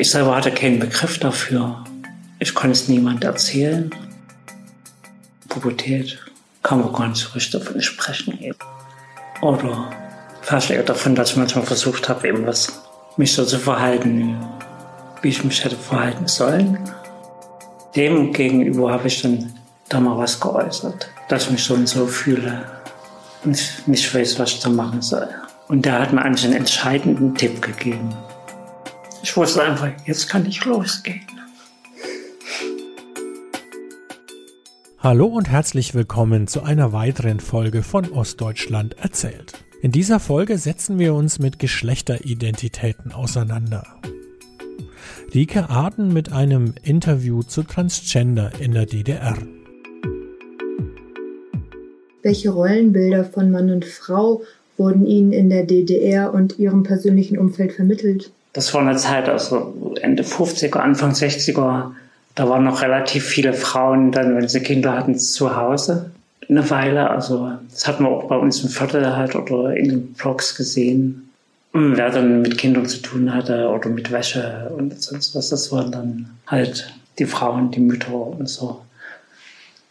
Ich selber hatte keinen Begriff dafür. Ich konnte es niemand erzählen. Pubertät kann man gar nicht so richtig davon sprechen. Oder vielleicht eher davon, dass ich manchmal versucht habe, eben was, mich so zu verhalten, wie ich mich hätte verhalten sollen. Dem gegenüber habe ich dann da mal was geäußert, dass ich mich so und so fühle und nicht weiß, was ich da machen soll. Und der hat mir eigentlich einen entscheidenden Tipp gegeben. Ich wusste einfach, jetzt kann ich losgehen. Hallo und herzlich willkommen zu einer weiteren Folge von Ostdeutschland erzählt. In dieser Folge setzen wir uns mit Geschlechteridentitäten auseinander. Rike Arden mit einem Interview zu Transgender in der DDR. Welche Rollenbilder von Mann und Frau wurden Ihnen in der DDR und Ihrem persönlichen Umfeld vermittelt? Das war eine Zeit, also Ende 50er, Anfang 60er. Da waren noch relativ viele Frauen dann, wenn sie Kinder hatten, zu Hause eine Weile. Also das hat man auch bei uns im Viertel halt oder in den Blogs gesehen. Und wer dann mit Kindern zu tun hatte oder mit Wäsche und sonst was, das waren dann halt die Frauen, die Mütter und so.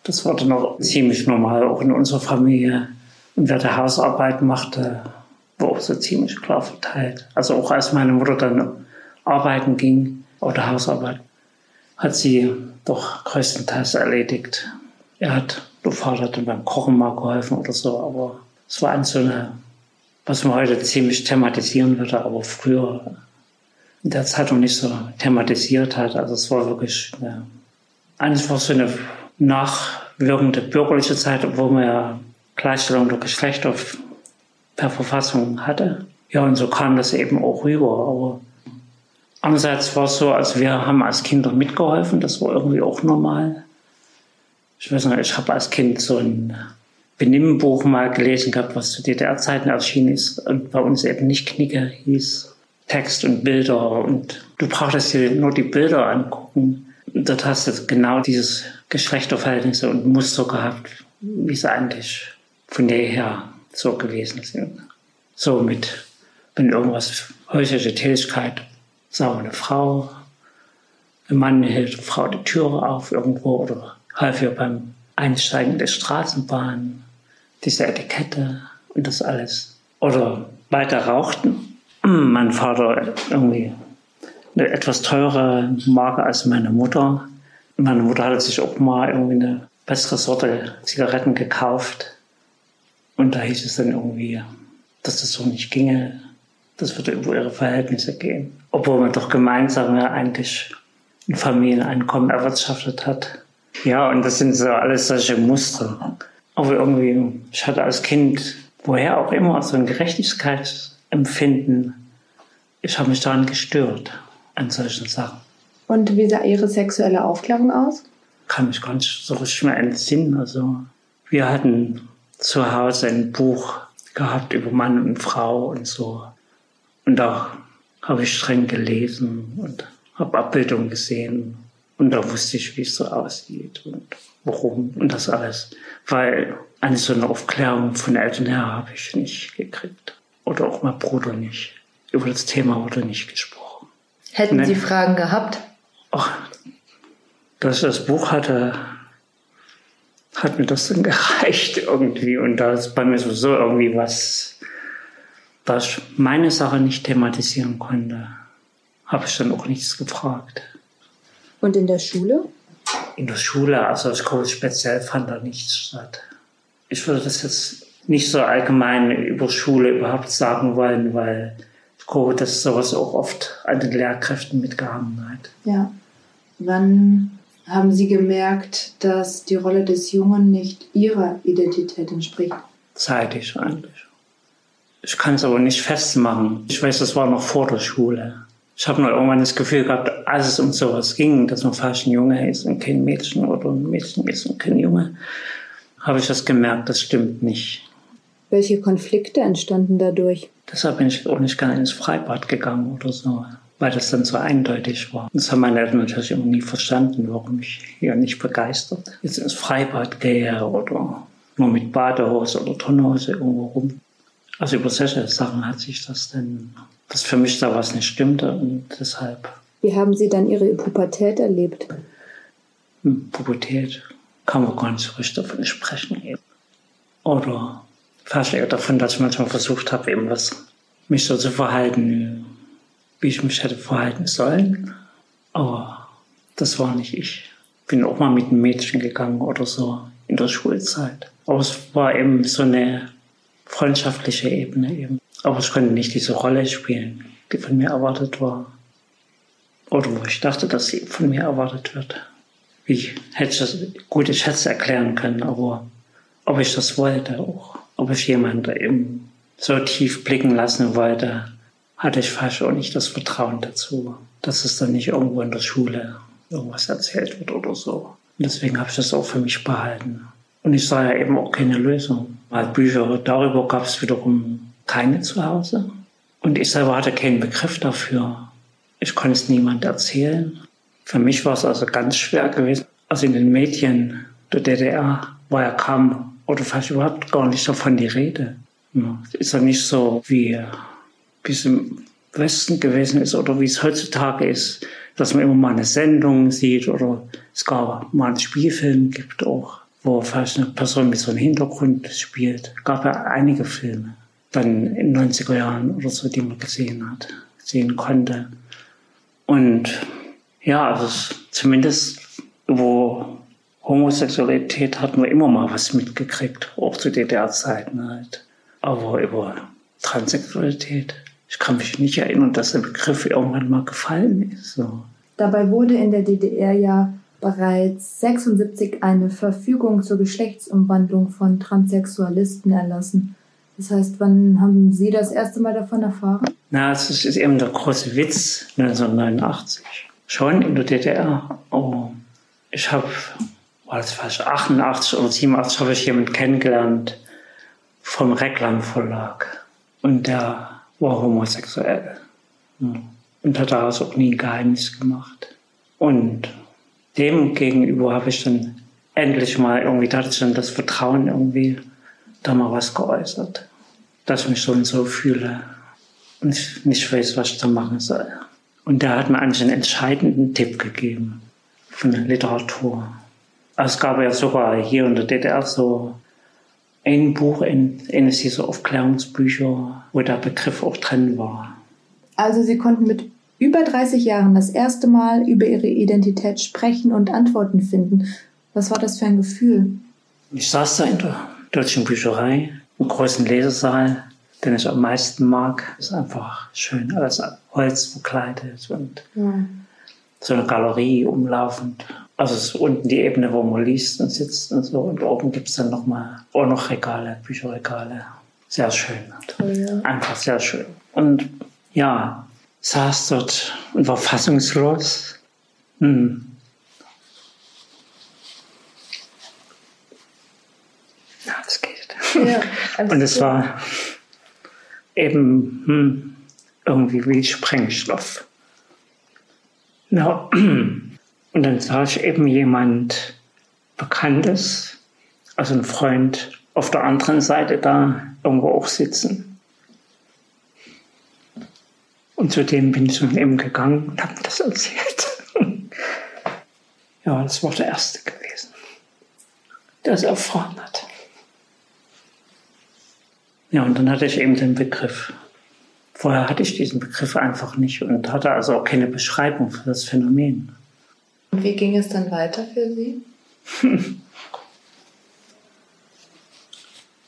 Das war dann auch ziemlich normal, auch in unserer Familie. Und wer die Hausarbeit machte, war auch so ziemlich klar verteilt. Also auch als meine Mutter dann arbeiten ging oder Hausarbeit, hat sie doch größtenteils erledigt. Er hat, der Vater dann beim Kochen mal geholfen oder so, aber es war an so eine, was man heute ziemlich thematisieren würde, aber früher in der Zeit noch nicht so thematisiert hat. Also es war wirklich eine, eines war so eine nachwirkende bürgerliche Zeit, obwohl man ja Gleichstellung der Geschlechter per Verfassung hatte. Ja, und so kam das eben auch rüber. Aber andererseits war es so, als wir haben als Kinder mitgeholfen, das war irgendwie auch normal. Ich weiß noch, ich habe als Kind so ein Benimmbuch mal gelesen gehabt, was zu DDR-Zeiten erschienen ist und bei uns eben nicht Knicke hieß. Text und Bilder und du brauchtest dir nur die Bilder angucken. Und dort hast du genau dieses Geschlechterverhältnisse und Muster gehabt, wie es eigentlich von jeher so gewesen sind. So mit, wenn irgendwas häusliche Tätigkeit, sagen eine Frau, ein Mann hält eine Frau die Türe auf irgendwo oder half ihr beim Einsteigen in die Straßenbahn, diese Etikette und das alles. Oder weiter rauchten. Mein Vater irgendwie eine etwas teure Marke als meine Mutter. Meine Mutter hatte sich auch mal irgendwie eine bessere Sorte Zigaretten gekauft. Und da hieß es dann irgendwie, dass das so nicht ginge. Das würde über ihre Verhältnisse gehen. Obwohl man doch gemeinsam ja eigentlich ein Familieneinkommen erwirtschaftet hat. Ja, und das sind so alles solche Muster. Aber irgendwie, ich hatte als Kind, woher auch immer, so ein Gerechtigkeitsempfinden. Ich habe mich daran gestört, an solchen Sachen. Und wie sah Ihre sexuelle Aufklärung aus? Kann mich gar nicht so richtig mehr entsinnen. Also, wir hatten zu Hause ein Buch gehabt über Mann und Frau und so. Und da habe ich streng gelesen und habe Abbildungen gesehen. Und da wusste ich, wie es so aussieht und warum und das alles. Weil eine so eine Aufklärung von Eltern her habe ich nicht gekriegt. Oder auch mein Bruder nicht. Über das Thema wurde nicht gesprochen. Hätten Sie Fragen gehabt? Ach, dass ich das Buch hatte, hat mir das dann gereicht irgendwie. Und da ist bei mir sowieso irgendwie was, was ich meine Sache nicht thematisieren konnte, habe ich dann auch nichts gefragt. Und in der Schule? In der Schule, also als Coach speziell fand da nichts statt. Ich würde das jetzt nicht so allgemein über Schule überhaupt sagen wollen, weil ich glaube, dass sowas auch oft an den Lehrkräften mitgehangen hat. Ja. Wann haben Sie gemerkt, dass die Rolle des Jungen nicht Ihrer Identität entspricht? Zeitig eigentlich. Ich kann es aber nicht festmachen. Ich weiß, das war noch vor der Schule. Ich habe nur irgendwann das Gefühl gehabt, als es um sowas ging, dass man falsch ein Junge ist und kein Mädchen oder ein Mädchen ist und kein Junge, habe ich das gemerkt, das stimmt nicht. Welche Konflikte entstanden dadurch? Deshalb bin ich auch nicht gerne ins Freibad gegangen oder so weil das dann so eindeutig war. Das haben meine Eltern natürlich immer nie verstanden, warum ich hier nicht begeistert jetzt ins Freibad gehe oder nur mit Badehose oder Turnhose irgendwo rum. Also über solche Sachen hat sich das dann, dass für mich da was nicht stimmte und deshalb Wie haben Sie dann Ihre Pubertät erlebt? Hm, Pubertät kann man gar nicht so richtig davon sprechen. Eben. Oder fast eher davon, dass ich manchmal versucht habe, eben was, mich so zu verhalten, wie ich mich hätte verhalten sollen. Aber das war nicht ich. Bin auch mal mit einem Mädchen gegangen oder so in der Schulzeit. Aber es war eben so eine freundschaftliche Ebene eben. Aber ich konnte nicht diese Rolle spielen, die von mir erwartet war. Oder wo ich dachte, dass sie von mir erwartet wird. Wie hätte ich das, gut, ich hätte es erklären können, aber ob ich das wollte auch, ob ich jemanden eben so tief blicken lassen wollte, hatte ich fast auch nicht das Vertrauen dazu, dass es dann nicht irgendwo in der Schule irgendwas erzählt wird oder so. Und deswegen habe ich das auch für mich behalten. Und ich sah ja eben auch keine Lösung. Weil Bücher darüber gab es wiederum keine zu Hause. Und ich selber hatte keinen Begriff dafür. Ich konnte es niemand erzählen. Für mich war es also ganz schwer gewesen. Also in den Medien der DDR war ja kaum oder fast überhaupt gar nicht davon die Rede. Ja, ist ja nicht so wie es im Westen gewesen ist oder wie es heutzutage ist, dass man immer mal eine Sendung sieht oder es gab mal einen Spielfilm gibt auch, wo fast eine Person mit so einem Hintergrund spielt. Gab ja einige Filme dann in den 90er Jahren oder so, die man gesehen hat, sehen konnte. Und ja, also zumindest wo Homosexualität hatten wir immer mal was mitgekriegt, auch zu DDR-Zeiten halt. Aber über Transsexualität, ich kann mich nicht erinnern, dass der Begriff irgendwann mal gefallen ist. So. Dabei wurde in der DDR ja bereits 76 eine Verfügung zur Geschlechtsumwandlung von Transsexualisten erlassen. Das heißt, wann haben Sie das erste Mal davon erfahren? Na, das ist eben der große Witz 1989. Schon in der DDR. Oh, ich habe, war das fast 88 oder 87, habe ich jemanden kennengelernt vom Reklam Verlag. Und der war homosexuell. Und hat daraus auch nie ein Geheimnis gemacht. Und dem gegenüber habe ich dann endlich mal irgendwie, da hatte ich dann das Vertrauen irgendwie, da mal was geäußert. Dass ich mich so und so fühle und ich nicht weiß, was ich da machen soll. Und der hat mir eigentlich einen entscheidenden Tipp gegeben von der Literatur. Also es gab ja sogar hier in der DDR so ein Buch, eines dieser Aufklärungsbücher, wo der Begriff auch drin war. Also Sie konnten mit über 30 Jahren das erste Mal über Ihre Identität sprechen und Antworten finden. Was war das für ein Gefühl? Ich saß da in der deutschen Bücherei, im großen Lesesaal, den ich am meisten mag. Ist einfach schön, alles Holz bekleidet und ja. so eine Galerie umlaufend. Also es ist unten die Ebene, wo man liest und sitzt und so. Und oben gibt es dann nochmal auch noch Regale, Bücherregale. Sehr schön. Toll, ja. Einfach sehr schön. Und ja, saß dort und war fassungslos. Hm. Ja, das geht. Ja, und es war eben hm, irgendwie wie Sprengstoff. Ja. Und dann sah ich eben jemand Bekanntes, also ein Freund auf der anderen Seite da irgendwo auch sitzen. Und zu dem bin ich dann eben gegangen und habe das erzählt. ja, das war der Erste gewesen, der es erfahren hat. Ja, und dann hatte ich eben den Begriff. Vorher hatte ich diesen Begriff einfach nicht und hatte also auch keine Beschreibung für das Phänomen. Und wie ging es dann weiter für Sie?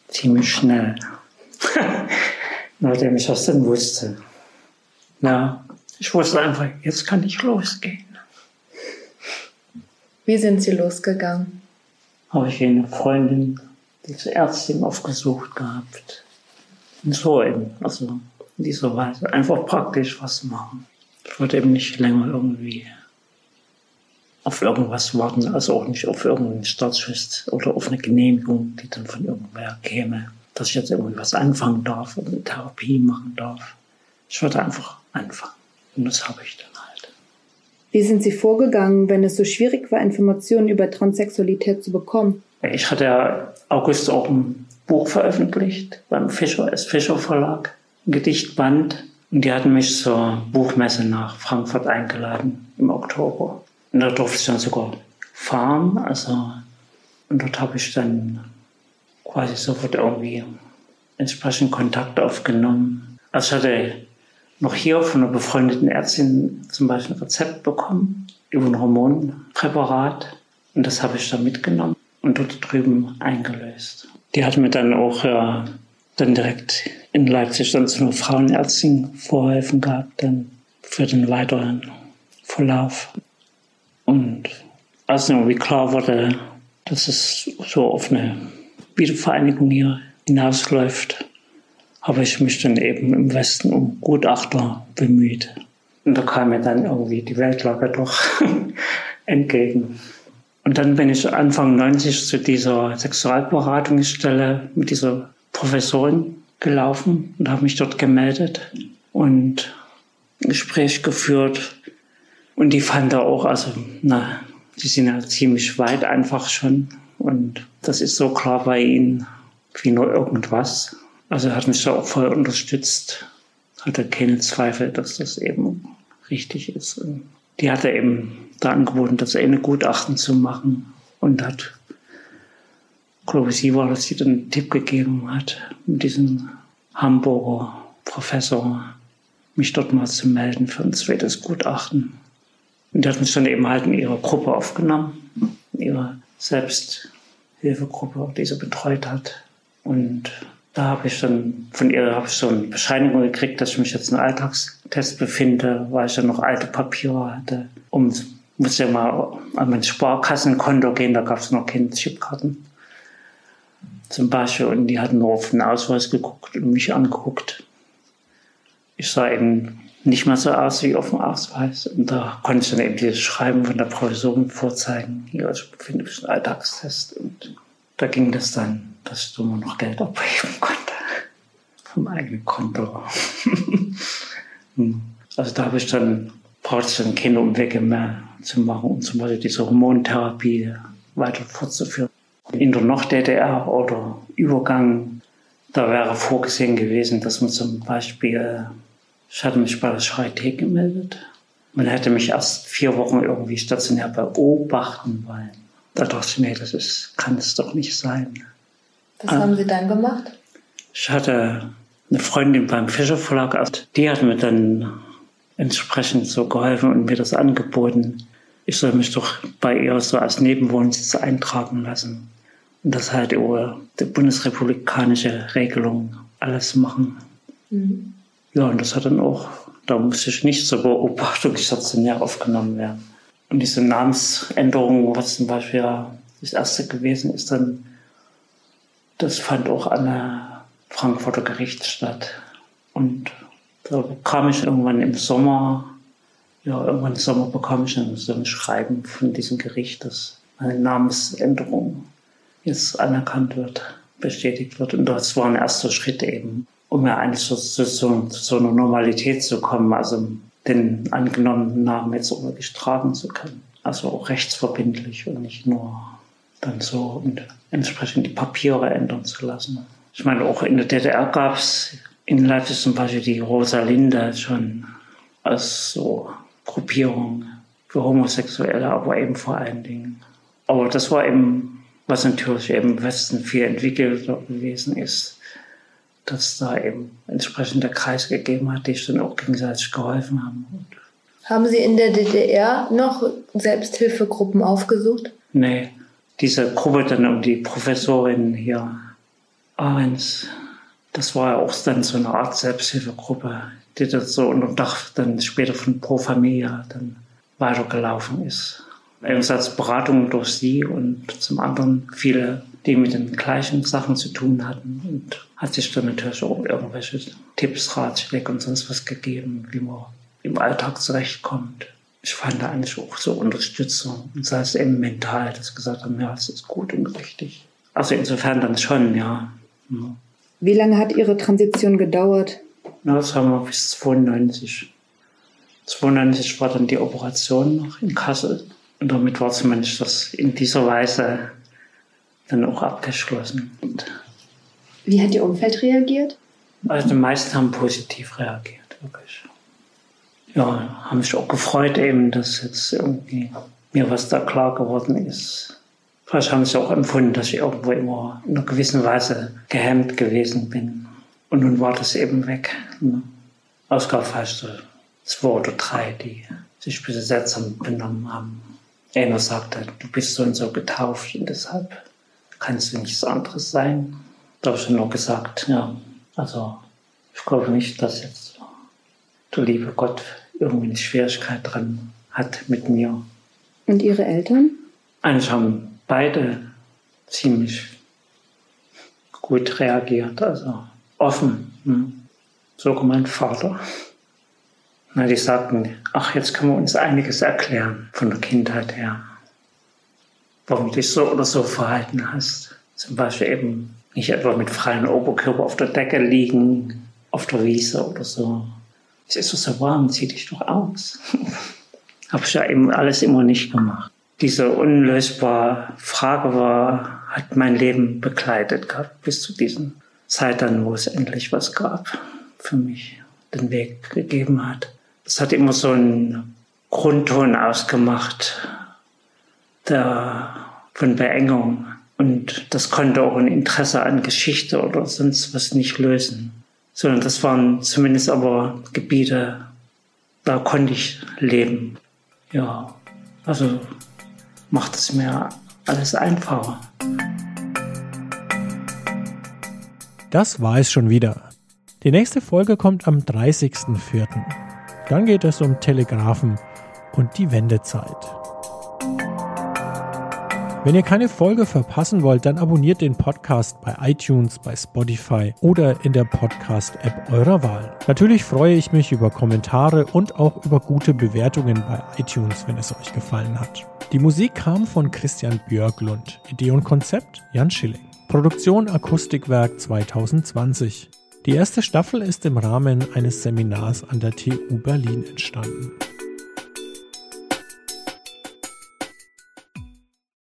Ziemlich schnell. Nachdem ich das dann wusste. Ja, ich wusste einfach, jetzt kann ich losgehen. Wie sind Sie losgegangen? Habe ich eine Freundin, diese Ärztin aufgesucht gehabt. Und so eben, also in dieser Weise. Einfach praktisch was machen. Ich wollte eben nicht länger irgendwie auf irgendwas warten, also auch nicht auf irgendeinen Startschuss oder auf eine Genehmigung, die dann von irgendwer käme, dass ich jetzt irgendwie was anfangen darf oder eine Therapie machen darf. Ich wollte einfach anfangen und das habe ich dann halt. Wie sind Sie vorgegangen, wenn es so schwierig war, Informationen über Transsexualität zu bekommen? Ich hatte ja August auch ein Buch veröffentlicht beim Fischer, S. Fischer Verlag, ein Gedichtband Und die hatten mich zur Buchmesse nach Frankfurt eingeladen im Oktober. Und da durfte ich dann sogar fahren. Also, und dort habe ich dann quasi sofort irgendwie entsprechend Kontakt aufgenommen. Also ich hatte noch hier von einer befreundeten Ärztin zum Beispiel ein Rezept bekommen über ein Hormonpräparat. Und das habe ich dann mitgenommen und dort drüben eingelöst. Die hat mir dann auch ja, dann direkt in Leipzig dann zu einer Frauenärztin vorhelfen gehabt, dann für den weiteren Verlauf. Und als irgendwie klar wurde, dass es so auf eine Wiedervereinigung hier hinausläuft, habe ich mich dann eben im Westen um Gutachter bemüht. Und da kam mir dann irgendwie die Weltlage doch entgegen. Und dann bin ich Anfang 90 zu dieser Sexualberatungsstelle mit dieser Professorin gelaufen und habe mich dort gemeldet und ein Gespräch geführt. Und die fand da auch, also, na, die sind ja ziemlich weit einfach schon. Und das ist so klar bei ihnen wie nur irgendwas. Also er hat mich da auch voll unterstützt, hatte keine Zweifel, dass das eben richtig ist. Und die hatte eben da angeboten, das eine Gutachten zu machen und hat, glaube ich, sie war, dass sie dann einen Tipp gegeben hat, mit diesem Hamburger Professor mich dort mal zu melden für ein zweites Gutachten. Und die hat mich dann eben halt in ihre Gruppe aufgenommen, in ihre Selbsthilfegruppe, die sie betreut hat. Und da habe ich dann von ihr ich so eine Bescheinigung gekriegt, dass ich mich jetzt in Alltagstest befinde, weil ich ja noch alte Papiere hatte. Um musste ja mal an mein Sparkassenkonto gehen, da gab es noch keine Chipkarten. Zum Beispiel, und die hatten nur auf den Ausweis geguckt und mich angeguckt. Ich sah eben nicht mehr so aus wie auf dem Ausweis. Und da konnte ich dann eben dieses Schreiben von der Professorin vorzeigen. Hier, ich befinde mich im Alltagstest. Und da ging das dann, dass ich immer noch Geld abheben konnte. Vom eigenen Konto. Hm. also da habe ich dann, brauchte ich dann keine Umwege mehr zu machen, um zum Beispiel diese Hormontherapie weiter fortzuführen. In der Noch-DDR oder Übergang, da wäre vorgesehen gewesen, dass man zum Beispiel, ich hatte mich bei der Charité gemeldet. Man hätte mich erst vier Wochen irgendwie stationär beobachten wollen. Da dachte ich, nee, das ist, kann es doch nicht sein. Was haben Sie dann gemacht? Ich hatte eine Freundin beim Fischer Verlag, die hat mir dann entsprechend so geholfen und mir das angeboten. Ich soll mich doch bei ihr so als Nebenwohnsitz eintragen lassen. Und das halt über die bundesrepublikanische Regelung alles machen. Mhm. Ja, und das hat dann auch, da musste ich nicht zur Beobachtung stationär aufgenommen werden. Und diese Namensänderung, was zum Beispiel das erste gewesen ist, dann, das fand auch an der Frankfurter Gericht statt. Und da kam ich irgendwann im Sommer, ja, irgendwann im Sommer bekam ich dann so ein Schreiben von diesem Gericht, dass eine Namensänderung jetzt anerkannt wird, bestätigt wird. Und das war ein erster Schritt eben, um ja eigentlich so, so, so, so einer Normalität zu kommen, also den angenommenen Namen jetzt auch wirklich tragen zu können. Also auch rechtsverbindlich und nicht nur dann so und entsprechend die Papiere ändern zu lassen. Ich meine, auch in der DDR gab es in Leipzig zum Beispiel die Rosalinde schon als so Gruppierung für Homosexuelle, aber eben vor allen Dingen. Aber das war eben, was natürlich eben im Westen viel entwickelter gewesen ist dass da eben entsprechend der Kreis gegeben hat, die sich dann auch gegenseitig geholfen haben. Haben Sie in der DDR noch Selbsthilfegruppen aufgesucht? Nee, diese Gruppe dann um die Professorin hier, Ahrens, das war ja auch dann so eine Art Selbsthilfegruppe, die das so unter Dach dann später von Pro Familia dann weitergelaufen ist. Einerseits Beratung durch sie und zum anderen viele die mit den gleichen Sachen zu tun hatten und hat sich dann natürlich auch irgendwelche Tipps, Ratschläge und sonst was gegeben, wie man im Alltag zurechtkommt. Ich fand da eigentlich auch so Unterstützung und sei es eben mental, dass gesagt haben, ja, es ist gut und richtig. Also insofern dann schon, ja. Wie lange hat Ihre Transition gedauert? Na, das haben wir bis 92. 92 war dann die Operation noch in Kassel. Und damit war zumindest das in dieser Weise dann auch abgeschlossen. Und Wie hat Ihr Umfeld reagiert? Also die meisten haben positiv reagiert. wirklich. Ja, haben mich auch gefreut eben, dass jetzt irgendwie mir was da klar geworden ist. Vielleicht haben sie auch empfunden, dass ich irgendwo immer in einer gewissen Weise gehemmt gewesen bin. Und nun war das eben weg. Ne? Ausgabe vielleicht so zwei oder drei, die sich ein bisschen seltsam benommen haben. Einer sagte, du bist so und so getauft und deshalb kannst du nichts anderes sein. Da habe ich nur gesagt, ja, also ich glaube nicht, dass jetzt der liebe Gott irgendwie eine Schwierigkeit dran hat mit mir. Und Ihre Eltern? Eigentlich haben beide ziemlich gut reagiert, also offen. Hm. Sogar mein Vater. Na, die sagten, ach, jetzt können wir uns einiges erklären von der Kindheit her. Warum du dich so oder so verhalten hast. Zum Beispiel eben nicht etwa mit freiem Oberkörper auf der Decke liegen, auf der Wiese oder so. Es ist doch so warm, zieh dich doch aus. Habe ich ja eben alles immer nicht gemacht. Diese unlösbare Frage war, hat mein Leben begleitet gehabt bis zu diesem Zeit dann, wo es endlich was gab für mich, den Weg gegeben hat. Es hat immer so einen Grundton ausgemacht, der von Beengung. Und das konnte auch ein Interesse an Geschichte oder sonst was nicht lösen. Sondern das waren zumindest aber Gebiete, da konnte ich leben. Ja, also macht es mir alles einfacher. Das war es schon wieder. Die nächste Folge kommt am 30.04. Dann geht es um Telegrafen und die Wendezeit. Wenn ihr keine Folge verpassen wollt, dann abonniert den Podcast bei iTunes, bei Spotify oder in der Podcast-App eurer Wahl. Natürlich freue ich mich über Kommentare und auch über gute Bewertungen bei iTunes, wenn es euch gefallen hat. Die Musik kam von Christian Björklund, Idee und Konzept Jan Schilling. Produktion Akustikwerk 2020. Die erste Staffel ist im Rahmen eines Seminars an der TU Berlin entstanden.